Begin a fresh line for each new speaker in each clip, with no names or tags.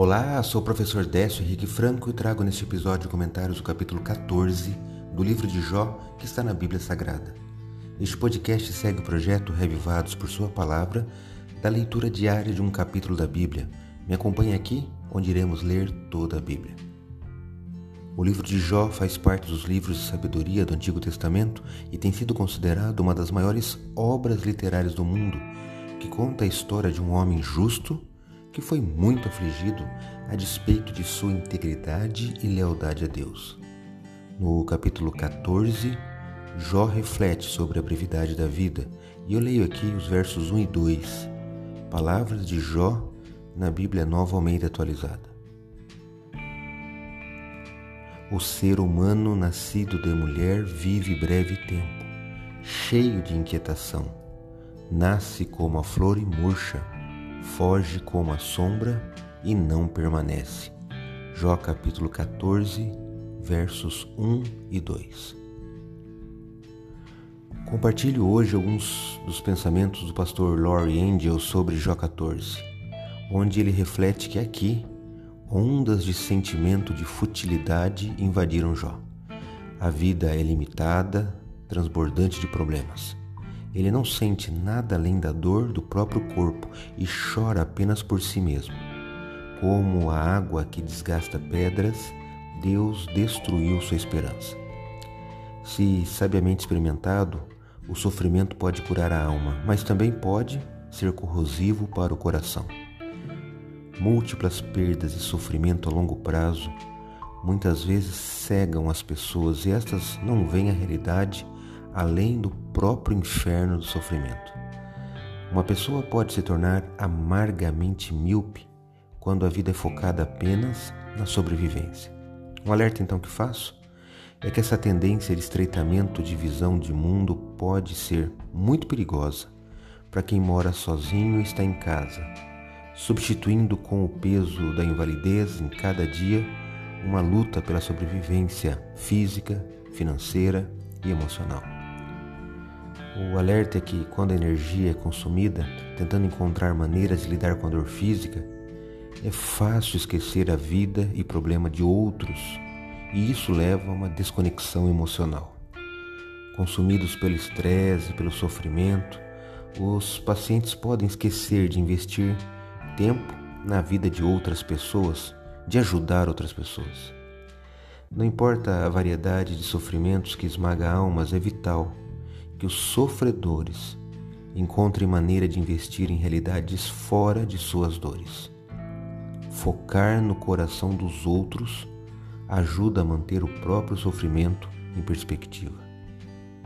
Olá, sou o professor Décio Henrique Franco e trago neste episódio comentários do capítulo 14 do livro de Jó que está na Bíblia Sagrada. Este podcast segue o projeto Revivados por Sua Palavra da leitura diária de um capítulo da Bíblia. Me acompanhe aqui, onde iremos ler toda a Bíblia. O livro de Jó faz parte dos livros de sabedoria do Antigo Testamento e tem sido considerado uma das maiores obras literárias do mundo, que conta a história de um homem justo que foi muito afligido a despeito de sua integridade e lealdade a Deus. No capítulo 14, Jó reflete sobre a brevidade da vida e eu leio aqui os versos 1 e 2, palavras de Jó na Bíblia Nova Almeida atualizada. O ser humano nascido de mulher vive breve tempo, cheio de inquietação. Nasce como a flor e murcha, foge como a sombra e não permanece. Jó capítulo 14, versos 1 e 2. Compartilho hoje alguns dos pensamentos do pastor Laurie Angel sobre Jó 14, onde ele reflete que aqui ondas de sentimento de futilidade invadiram Jó. A vida é limitada, transbordante de problemas. Ele não sente nada além da dor do próprio corpo e chora apenas por si mesmo. Como a água que desgasta pedras, Deus destruiu sua esperança. Se sabiamente experimentado, o sofrimento pode curar a alma, mas também pode ser corrosivo para o coração. Múltiplas perdas e sofrimento a longo prazo muitas vezes cegam as pessoas e estas não veem a realidade além do próprio inferno do sofrimento. Uma pessoa pode se tornar amargamente míope quando a vida é focada apenas na sobrevivência. Um alerta então que faço é que essa tendência de estreitamento de visão de mundo pode ser muito perigosa para quem mora sozinho e está em casa, substituindo com o peso da invalidez em cada dia uma luta pela sobrevivência física, financeira e emocional. O alerta é que quando a energia é consumida tentando encontrar maneiras de lidar com a dor física, é fácil esquecer a vida e problema de outros, e isso leva a uma desconexão emocional. Consumidos pelo estresse e pelo sofrimento, os pacientes podem esquecer de investir tempo na vida de outras pessoas, de ajudar outras pessoas. Não importa a variedade de sofrimentos que esmaga almas, é vital que os sofredores encontrem maneira de investir em realidades fora de suas dores. Focar no coração dos outros ajuda a manter o próprio sofrimento em perspectiva.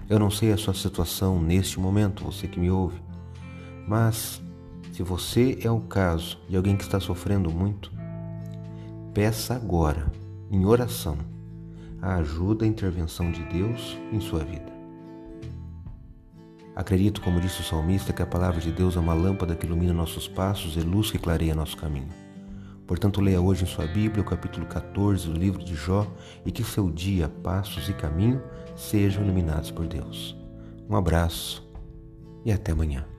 Eu não sei a sua situação neste momento, você que me ouve, mas se você é o caso de alguém que está sofrendo muito, peça agora, em oração, a ajuda e intervenção de Deus em sua vida. Acredito, como disse o salmista, que a palavra de Deus é uma lâmpada que ilumina nossos passos e luz que clareia nosso caminho. Portanto, leia hoje em sua Bíblia o capítulo 14 do livro de Jó e que seu dia, passos e caminho sejam iluminados por Deus. Um abraço e até amanhã.